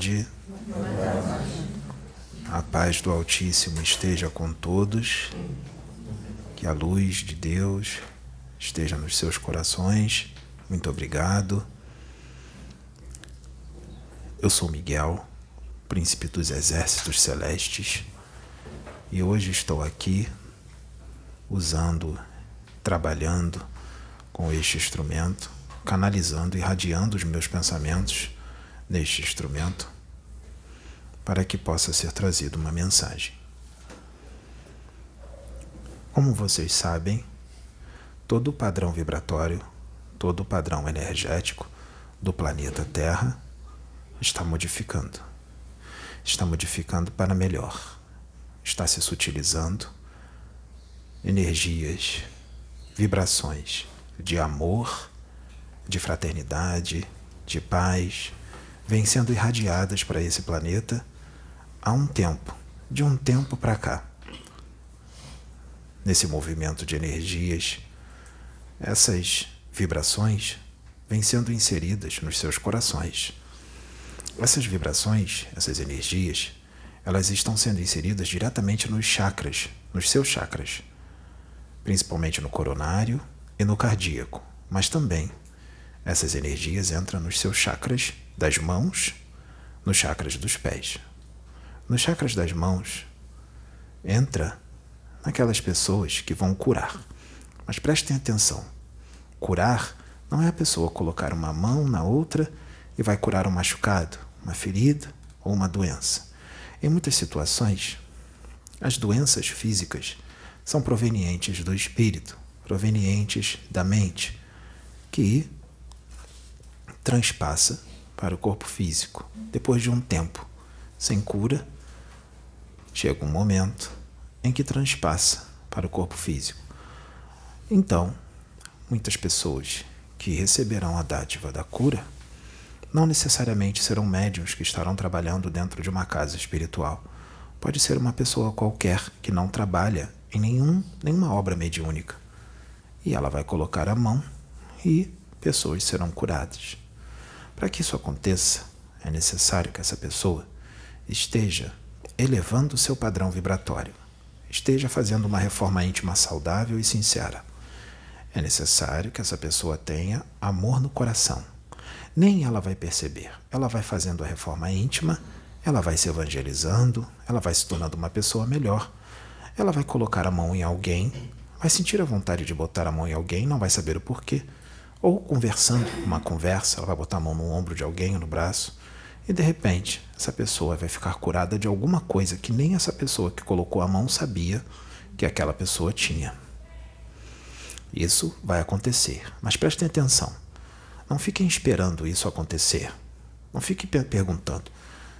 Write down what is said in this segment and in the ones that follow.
bondade. A paz do Altíssimo esteja com todos. Que a luz de Deus esteja nos seus corações. Muito obrigado. Eu sou Miguel, príncipe dos exércitos celestes, e hoje estou aqui usando, trabalhando com este instrumento, canalizando, irradiando os meus pensamentos neste instrumento para que possa ser trazida uma mensagem. Como vocês sabem, todo o padrão vibratório, todo o padrão energético do planeta Terra está modificando. Está modificando para melhor. Está se sutilizando energias, vibrações de amor, de fraternidade, de paz, vêm sendo irradiadas para esse planeta há um tempo, de um tempo para cá. Nesse movimento de energias, essas vibrações vêm sendo inseridas nos seus corações. Essas vibrações, essas energias, elas estão sendo inseridas diretamente nos chakras, nos seus chakras, principalmente no coronário e no cardíaco, mas também essas energias entram nos seus chakras das mãos, nos chakras dos pés. Nos chakras das mãos, entra naquelas pessoas que vão curar. Mas prestem atenção: curar não é a pessoa colocar uma mão na outra e vai curar um machucado, uma ferida ou uma doença. Em muitas situações, as doenças físicas são provenientes do espírito, provenientes da mente, que transpassa para o corpo físico depois de um tempo sem cura chega um momento em que transpassa para o corpo físico. Então, muitas pessoas que receberão a dádiva da cura não necessariamente serão médiums que estarão trabalhando dentro de uma casa espiritual. Pode ser uma pessoa qualquer que não trabalha em nenhum, nenhuma obra mediúnica. E ela vai colocar a mão e pessoas serão curadas. Para que isso aconteça, é necessário que essa pessoa esteja elevando seu padrão vibratório. Esteja fazendo uma reforma íntima saudável e sincera. É necessário que essa pessoa tenha amor no coração. Nem ela vai perceber. Ela vai fazendo a reforma íntima, ela vai se evangelizando, ela vai se tornando uma pessoa melhor. Ela vai colocar a mão em alguém, vai sentir a vontade de botar a mão em alguém, não vai saber o porquê. Ou conversando, uma conversa, ela vai botar a mão no ombro de alguém, no braço e de repente, essa pessoa vai ficar curada de alguma coisa que nem essa pessoa que colocou a mão sabia que aquela pessoa tinha. Isso vai acontecer, mas prestem atenção. Não fiquem esperando isso acontecer. Não fiquem perguntando: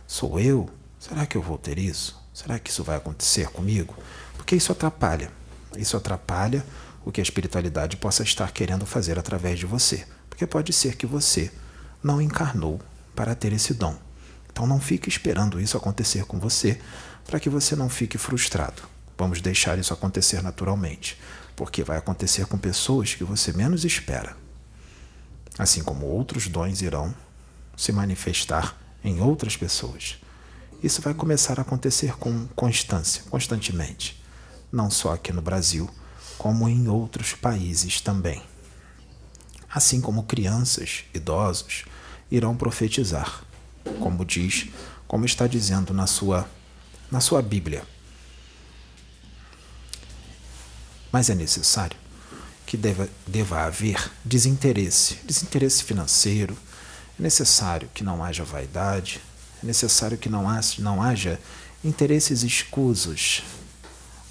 sou eu? Será que eu vou ter isso? Será que isso vai acontecer comigo? Porque isso atrapalha. Isso atrapalha o que a espiritualidade possa estar querendo fazer através de você. Porque pode ser que você não encarnou para ter esse dom. Então não fique esperando isso acontecer com você, para que você não fique frustrado. Vamos deixar isso acontecer naturalmente, porque vai acontecer com pessoas que você menos espera. Assim como outros dons irão se manifestar em outras pessoas. Isso vai começar a acontecer com constância, constantemente, não só aqui no Brasil, como em outros países também. Assim como crianças, idosos, irão profetizar, como diz, como está dizendo na sua na sua Bíblia. Mas é necessário que deva, deva haver desinteresse, desinteresse financeiro, é necessário que não haja vaidade, é necessário que não haja, não haja interesses escusos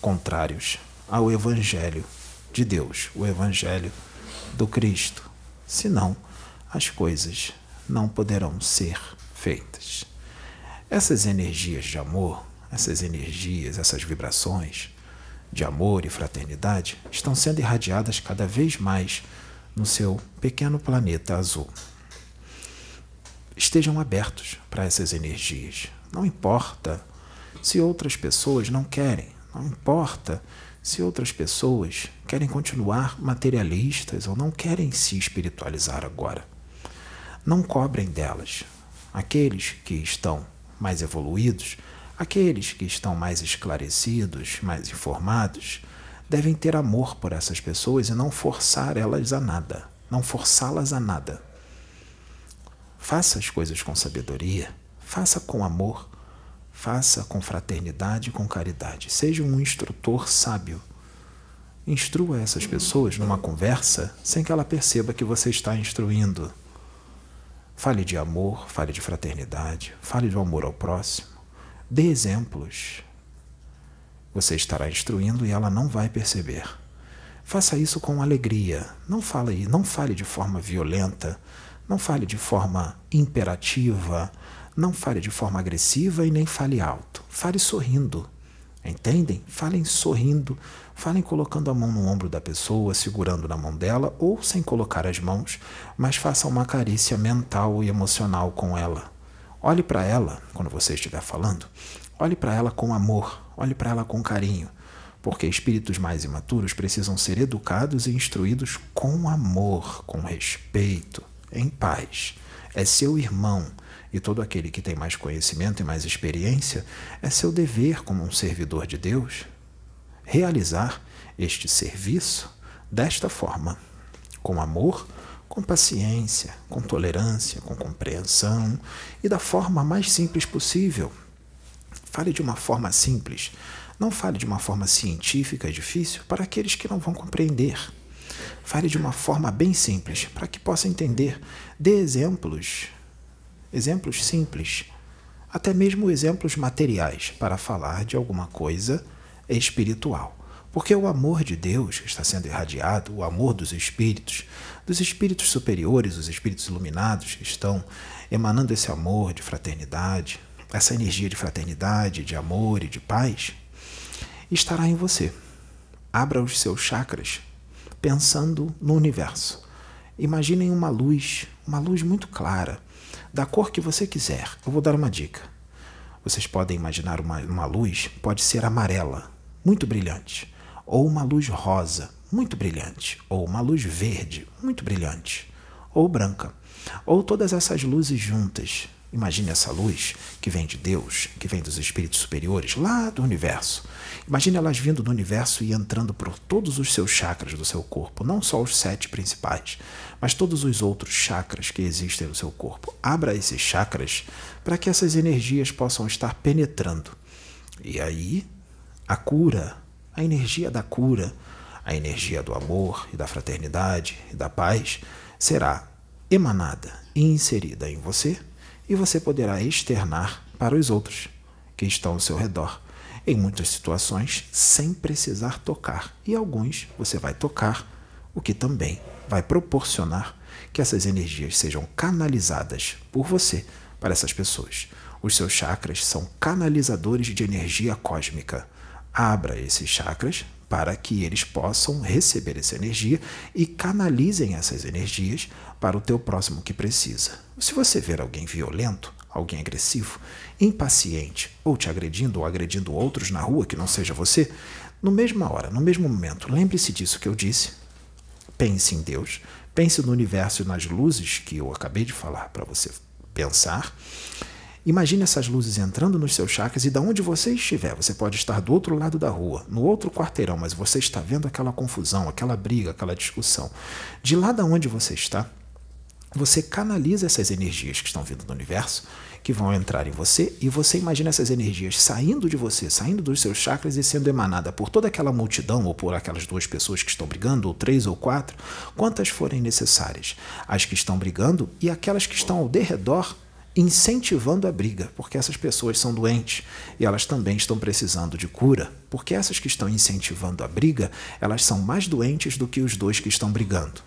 contrários ao Evangelho de Deus, o Evangelho do Cristo. Senão, as coisas não poderão ser feitas. Essas energias de amor, essas energias, essas vibrações de amor e fraternidade estão sendo irradiadas cada vez mais no seu pequeno planeta azul. Estejam abertos para essas energias. Não importa se outras pessoas não querem, não importa se outras pessoas querem continuar materialistas ou não querem se espiritualizar agora. Não cobrem delas. aqueles que estão mais evoluídos, aqueles que estão mais esclarecidos, mais informados, devem ter amor por essas pessoas e não forçar elas a nada, não forçá-las a nada. Faça as coisas com sabedoria, faça com amor, faça com fraternidade e com caridade. Seja um instrutor sábio. Instrua essas pessoas numa conversa sem que ela perceba que você está instruindo. Fale de amor, fale de fraternidade, fale do amor ao próximo. Dê exemplos. Você estará instruindo e ela não vai perceber. Faça isso com alegria. Não fale, não fale de forma violenta, não fale de forma imperativa, não fale de forma agressiva e nem fale alto. Fale sorrindo. Entendem? Falem sorrindo, falem colocando a mão no ombro da pessoa, segurando na mão dela ou sem colocar as mãos, mas façam uma carícia mental e emocional com ela. Olhe para ela quando você estiver falando. Olhe para ela com amor, olhe para ela com carinho, porque espíritos mais imaturos precisam ser educados e instruídos com amor, com respeito, em paz. É seu irmão e todo aquele que tem mais conhecimento e mais experiência, é seu dever como um servidor de Deus realizar este serviço desta forma, com amor, com paciência, com tolerância, com compreensão e da forma mais simples possível. Fale de uma forma simples, não fale de uma forma científica e difícil para aqueles que não vão compreender. Fale de uma forma bem simples para que possa entender. Dê exemplos exemplos simples, até mesmo exemplos materiais para falar de alguma coisa espiritual. Porque o amor de Deus está sendo irradiado, o amor dos espíritos, dos espíritos superiores, os espíritos iluminados, estão emanando esse amor de fraternidade, essa energia de fraternidade, de amor e de paz, estará em você. Abra os seus chakras pensando no universo. Imaginem uma luz, uma luz muito clara, da cor que você quiser. Eu vou dar uma dica. Vocês podem imaginar uma, uma luz, pode ser amarela, muito brilhante, ou uma luz rosa, muito brilhante, ou uma luz verde, muito brilhante, ou branca, ou todas essas luzes juntas. Imagine essa luz que vem de Deus, que vem dos espíritos superiores, lá do universo. Imagine elas vindo do universo e entrando por todos os seus chakras do seu corpo, não só os sete principais, mas todos os outros chakras que existem no seu corpo. Abra esses chakras para que essas energias possam estar penetrando. E aí, a cura, a energia da cura, a energia do amor e da fraternidade e da paz será emanada e inserida em você e você poderá externar para os outros que estão ao seu redor. Em muitas situações, sem precisar tocar, e alguns você vai tocar, o que também vai proporcionar que essas energias sejam canalizadas por você para essas pessoas. Os seus chakras são canalizadores de energia cósmica. Abra esses chakras para que eles possam receber essa energia e canalizem essas energias para o teu próximo que precisa. Se você ver alguém violento, alguém agressivo, impaciente ou te agredindo ou agredindo outros na rua que não seja você, no mesma hora, no mesmo momento, lembre-se disso que eu disse Pense em Deus, pense no universo e nas luzes que eu acabei de falar para você pensar. Imagine essas luzes entrando nos seus chakras e da onde você estiver, você pode estar do outro lado da rua, no outro quarteirão, mas você está vendo aquela confusão, aquela briga, aquela discussão. De lá da onde você está, você canaliza essas energias que estão vindo do universo que vão entrar em você e você imagina essas energias saindo de você, saindo dos seus chakras e sendo emanada por toda aquela multidão ou por aquelas duas pessoas que estão brigando, ou três ou quatro, quantas forem necessárias. As que estão brigando e aquelas que estão ao derredor incentivando a briga, porque essas pessoas são doentes e elas também estão precisando de cura, porque essas que estão incentivando a briga, elas são mais doentes do que os dois que estão brigando.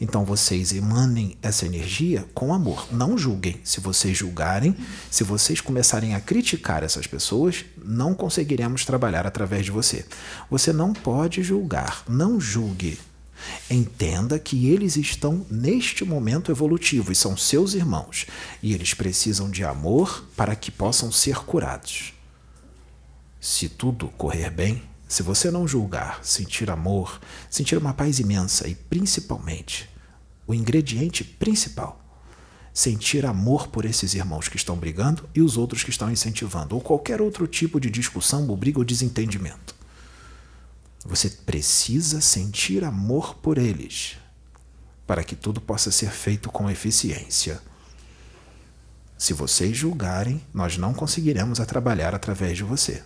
Então vocês emanem essa energia com amor. Não julguem. Se vocês julgarem, se vocês começarem a criticar essas pessoas, não conseguiremos trabalhar através de você. Você não pode julgar. Não julgue. Entenda que eles estão neste momento evolutivo e são seus irmãos, e eles precisam de amor para que possam ser curados. Se tudo correr bem, se você não julgar, sentir amor, sentir uma paz imensa e principalmente o ingrediente principal, sentir amor por esses irmãos que estão brigando e os outros que estão incentivando, ou qualquer outro tipo de discussão, ou briga ou desentendimento. Você precisa sentir amor por eles para que tudo possa ser feito com eficiência. Se vocês julgarem, nós não conseguiremos a trabalhar através de você.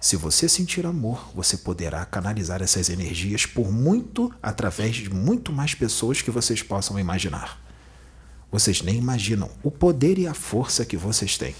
Se você sentir amor, você poderá canalizar essas energias por muito através de muito mais pessoas que vocês possam imaginar. Vocês nem imaginam o poder e a força que vocês têm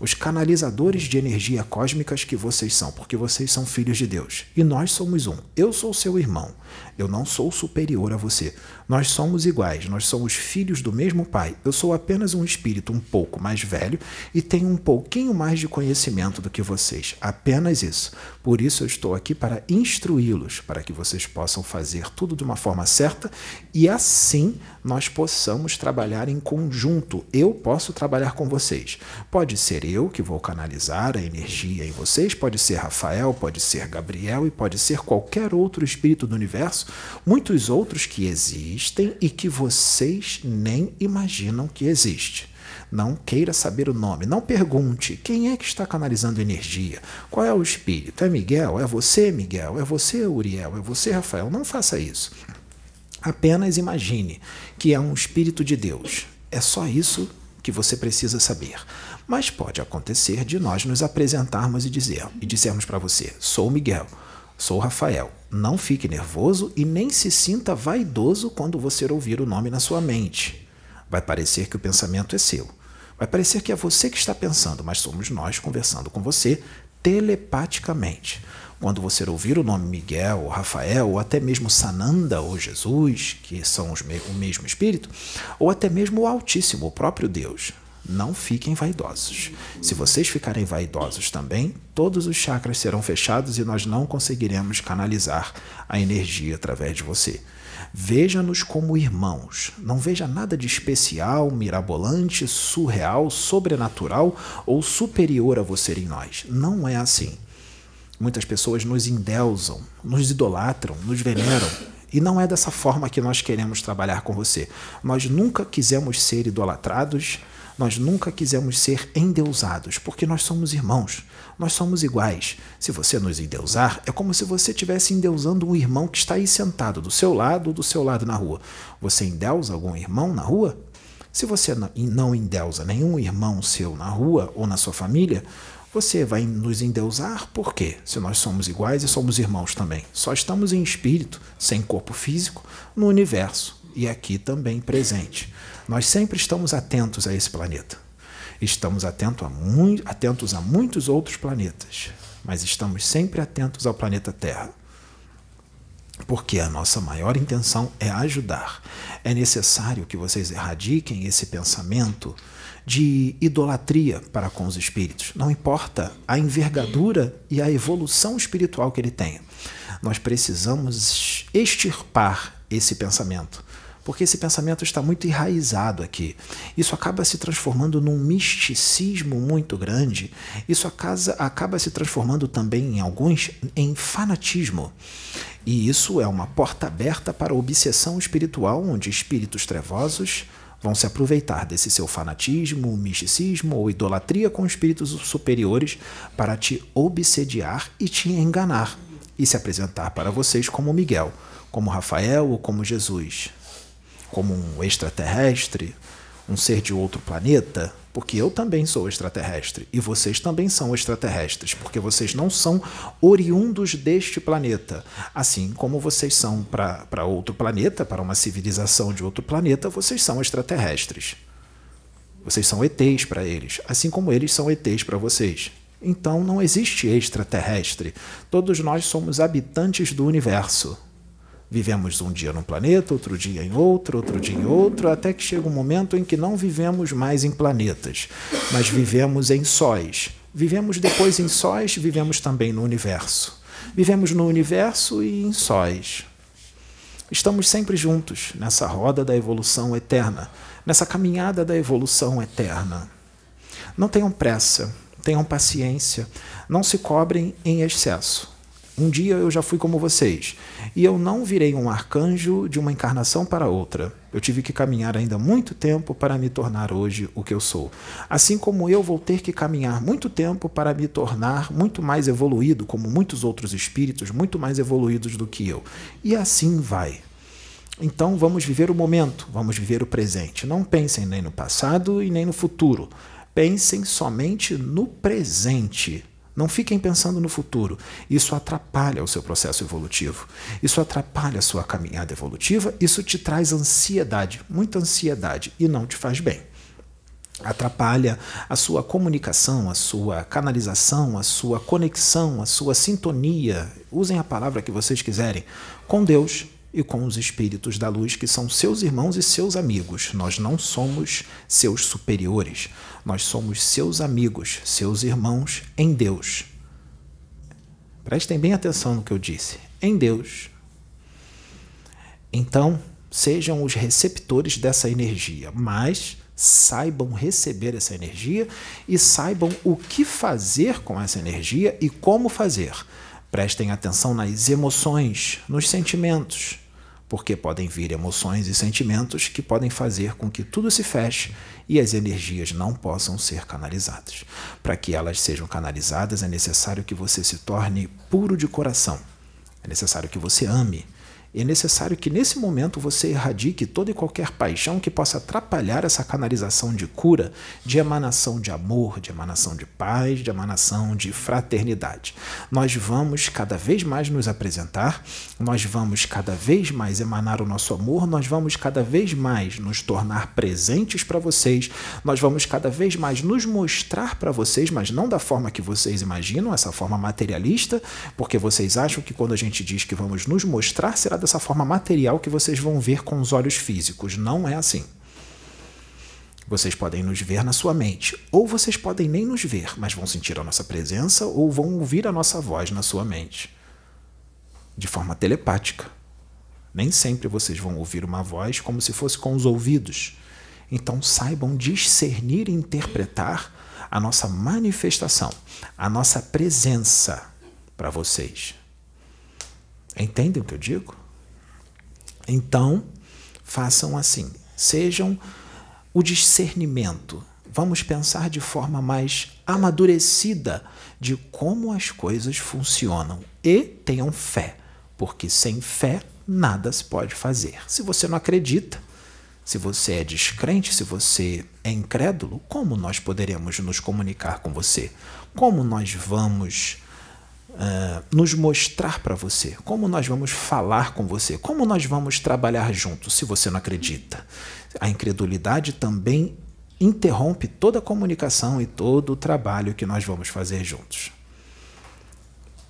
os canalizadores de energia cósmicas que vocês são, porque vocês são filhos de Deus. E nós somos um. Eu sou seu irmão. Eu não sou superior a você. Nós somos iguais, nós somos filhos do mesmo Pai. Eu sou apenas um espírito um pouco mais velho e tenho um pouquinho mais de conhecimento do que vocês. Apenas isso. Por isso eu estou aqui para instruí-los, para que vocês possam fazer tudo de uma forma certa e assim nós possamos trabalhar em conjunto. Eu posso trabalhar com vocês. Pode ser eu que vou canalizar a energia em vocês, pode ser Rafael, pode ser Gabriel e pode ser qualquer outro espírito do universo, muitos outros que existem e que vocês nem imaginam que existe. Não queira saber o nome. Não pergunte quem é que está canalizando energia. Qual é o espírito? É Miguel? É você, Miguel? É você, Uriel? É você, Rafael? Não faça isso. Apenas imagine que é um espírito de Deus. É só isso que você precisa saber. Mas pode acontecer de nós nos apresentarmos e dizer e dissermos para você: "Sou Miguel, sou Rafael". Não fique nervoso e nem se sinta vaidoso quando você ouvir o nome na sua mente. Vai parecer que o pensamento é seu. Vai parecer que é você que está pensando, mas somos nós conversando com você telepaticamente. Quando você ouvir o nome Miguel, ou Rafael, ou até mesmo Sananda ou Jesus, que são me o mesmo espírito, ou até mesmo o Altíssimo, o próprio Deus, não fiquem vaidosos. Se vocês ficarem vaidosos também, todos os chakras serão fechados e nós não conseguiremos canalizar a energia através de você. Veja-nos como irmãos. Não veja nada de especial, mirabolante, surreal, sobrenatural ou superior a você em nós. Não é assim. Muitas pessoas nos endeusam, nos idolatram, nos veneram. E não é dessa forma que nós queremos trabalhar com você. Nós nunca quisemos ser idolatrados, nós nunca quisemos ser endeusados, porque nós somos irmãos, nós somos iguais. Se você nos endeusar, é como se você estivesse endeusando um irmão que está aí sentado do seu lado ou do seu lado na rua. Você endeusa algum irmão na rua? Se você não endeusa nenhum irmão seu na rua ou na sua família, você vai nos endeusar por quê? Se nós somos iguais e somos irmãos também. Só estamos em espírito, sem corpo físico, no universo e aqui também presente. Nós sempre estamos atentos a esse planeta. Estamos atento a atentos a muitos outros planetas, mas estamos sempre atentos ao planeta Terra. Porque a nossa maior intenção é ajudar. É necessário que vocês erradiquem esse pensamento de idolatria para com os espíritos. Não importa a envergadura e a evolução espiritual que ele tenha. Nós precisamos extirpar esse pensamento porque esse pensamento está muito enraizado aqui. Isso acaba se transformando num misticismo muito grande. Isso acaba se transformando também em alguns em fanatismo. E isso é uma porta aberta para a obsessão espiritual, onde espíritos trevosos vão se aproveitar desse seu fanatismo, misticismo ou idolatria com espíritos superiores para te obsediar e te enganar e se apresentar para vocês como Miguel, como Rafael ou como Jesus, como um extraterrestre, um ser de outro planeta, porque eu também sou extraterrestre e vocês também são extraterrestres, porque vocês não são oriundos deste planeta. Assim como vocês são para outro planeta, para uma civilização de outro planeta, vocês são extraterrestres. Vocês são ETs para eles, assim como eles são ETs para vocês. Então não existe extraterrestre. Todos nós somos habitantes do universo. Vivemos um dia num planeta, outro dia em outro, outro dia em outro, até que chega um momento em que não vivemos mais em planetas, mas vivemos em sóis. Vivemos depois em sóis, vivemos também no universo. Vivemos no universo e em sóis. Estamos sempre juntos nessa roda da evolução eterna, nessa caminhada da evolução eterna. Não tenham pressa, tenham paciência, não se cobrem em excesso Um dia eu já fui como vocês, e eu não virei um arcanjo de uma encarnação para outra. Eu tive que caminhar ainda muito tempo para me tornar hoje o que eu sou. Assim como eu vou ter que caminhar muito tempo para me tornar muito mais evoluído, como muitos outros espíritos muito mais evoluídos do que eu. E assim vai. Então vamos viver o momento, vamos viver o presente. Não pensem nem no passado e nem no futuro. Pensem somente no presente. Não fiquem pensando no futuro. Isso atrapalha o seu processo evolutivo. Isso atrapalha a sua caminhada evolutiva. Isso te traz ansiedade, muita ansiedade, e não te faz bem. Atrapalha a sua comunicação, a sua canalização, a sua conexão, a sua sintonia. Usem a palavra que vocês quiserem com Deus e com os espíritos da luz, que são seus irmãos e seus amigos. Nós não somos seus superiores, nós somos seus amigos, seus irmãos em Deus. Prestem bem atenção no que eu disse. Em Deus. Então, sejam os receptores dessa energia, mas saibam receber essa energia e saibam o que fazer com essa energia e como fazer. Prestem atenção nas emoções, nos sentimentos, porque podem vir emoções e sentimentos que podem fazer com que tudo se feche e as energias não possam ser canalizadas. Para que elas sejam canalizadas, é necessário que você se torne puro de coração. É necessário que você ame, é necessário que nesse momento você erradique toda e qualquer paixão que possa atrapalhar essa canalização de cura, de emanação de amor, de emanação de paz, de emanação de fraternidade. Nós vamos cada vez mais nos apresentar, nós vamos cada vez mais emanar o nosso amor, nós vamos cada vez mais nos tornar presentes para vocês, nós vamos cada vez mais nos mostrar para vocês, mas não da forma que vocês imaginam, essa forma materialista, porque vocês acham que quando a gente diz que vamos nos mostrar, será dessa forma material que vocês vão ver com os olhos físicos. Não é assim. Vocês podem nos ver na sua mente, ou vocês podem nem nos ver, mas vão sentir a nossa presença ou vão ouvir a nossa voz na sua mente. De forma telepática. Nem sempre vocês vão ouvir uma voz como se fosse com os ouvidos. Então saibam discernir e interpretar a nossa manifestação, a nossa presença para vocês. Entendem o que eu digo? Então, façam assim. Sejam o discernimento. Vamos pensar de forma mais amadurecida de como as coisas funcionam e tenham fé, porque sem fé nada se pode fazer. Se você não acredita, se você é descrente, se você é incrédulo, como nós poderemos nos comunicar com você? Como nós vamos uh, nos mostrar para você, como nós vamos falar com você, como nós vamos trabalhar juntos, se você não acredita. A incredulidade também interrompe toda a comunicação e todo o trabalho que nós vamos fazer juntos.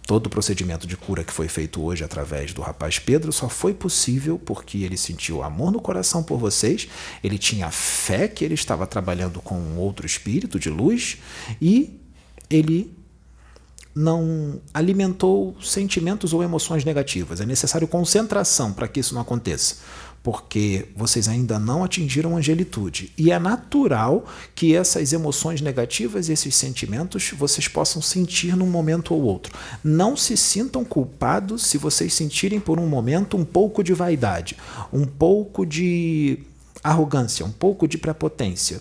Todo o procedimento de cura que foi feito hoje através do rapaz Pedro só foi possível porque ele sentiu amor no coração por vocês, ele tinha fé que ele estava trabalhando com um outro espírito de luz e ele não alimentou sentimentos ou emoções negativas. É necessário concentração para que isso não aconteça, porque vocês ainda não atingiram a angelitude. E é natural que essas emoções negativas esses sentimentos vocês possam sentir num momento ou outro. Não se sintam culpados se vocês sentirem por um momento um pouco de vaidade, um pouco de arrogância, um pouco de prepotência.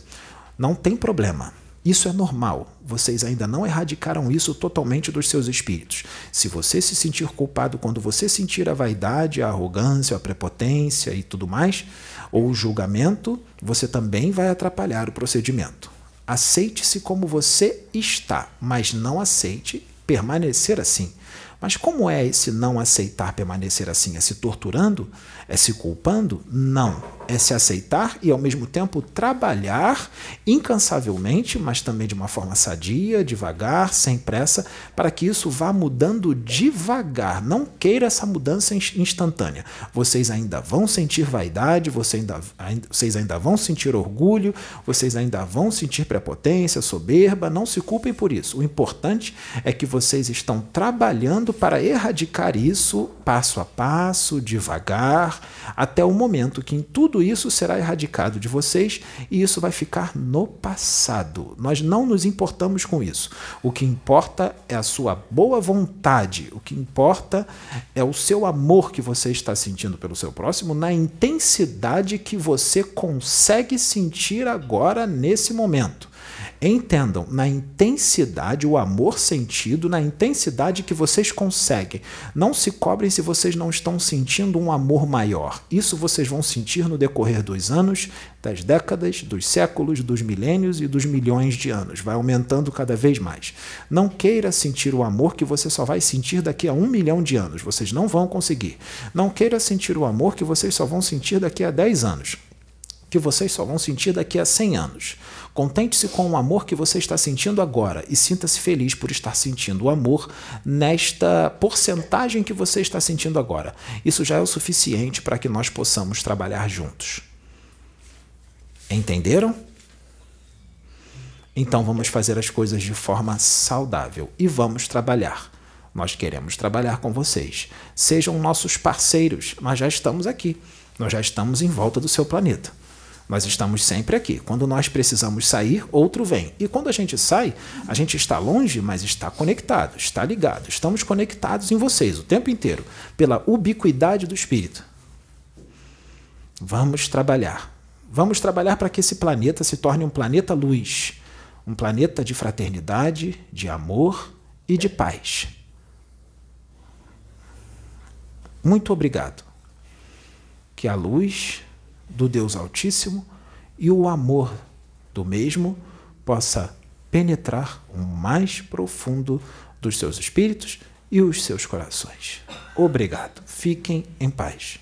Não tem problema isso é normal. Vocês ainda não erradicaram isso totalmente dos seus espíritos. Se você se sentir culpado quando você sentir a vaidade, a arrogância, a prepotência e tudo mais, ou o julgamento, você também vai atrapalhar o procedimento. Aceite-se como você está, mas não aceite permanecer assim. Mas como é esse não aceitar permanecer assim? É se torturando? É se culpando? Não. É se aceitar e ao mesmo tempo trabalhar incansavelmente, mas também de uma forma sadia, devagar, sem pressa, para que isso vá mudando devagar. Não queira essa mudança instantânea. Vocês ainda vão sentir vaidade, vocês ainda, vocês ainda vão sentir orgulho, vocês ainda vão sentir prepotência, soberba. Não se culpem por isso. O importante é que vocês estão trabalhando para erradicar isso passo a passo, devagar, até o momento que em tudo isso será erradicado de vocês e isso vai ficar no passado. Nós não nos importamos com isso. O que importa é a sua boa vontade, o que importa é o seu amor que você está sentindo pelo seu próximo na intensidade que você consegue sentir agora nesse momento. Entendam, na intensidade, o amor sentido, na intensidade que vocês conseguem. Não se cobrem se vocês não estão sentindo um amor maior. Isso vocês vão sentir no decorrer dos anos, das décadas, dos séculos, dos milênios e dos milhões de anos. Vai aumentando cada vez mais. Não queira sentir o amor que você só vai sentir daqui a um milhão de anos. Vocês não vão conseguir. Não queira sentir o amor que vocês só vão sentir daqui a 10 anos que vocês só vão sentir daqui a 100 anos. Contente-se com o amor que você está sentindo agora e sinta-se feliz por estar sentindo o amor nesta porcentagem que você está sentindo agora. Isso já é o suficiente para que nós possamos trabalhar juntos. Entenderam? Então vamos fazer as coisas de forma saudável e vamos trabalhar. Nós queremos trabalhar com vocês. Sejam nossos parceiros. Nós já estamos aqui. Nós já estamos em volta do seu planeta. Nós estamos sempre aqui. Quando nós precisamos sair, outro vem. E quando a gente sai, a gente está longe, mas está conectado, está ligado. Estamos conectados em vocês o tempo inteiro, pela ubiquidade do Espírito. Vamos trabalhar. Vamos trabalhar para que esse planeta se torne um planeta luz, um planeta de fraternidade, de amor e de paz. Muito obrigado. Que a luz do Deus Altíssimo e o amor do mesmo possa penetrar o mais profundo dos seus espíritos e os seus corações. Obrigado. Fiquem em paz.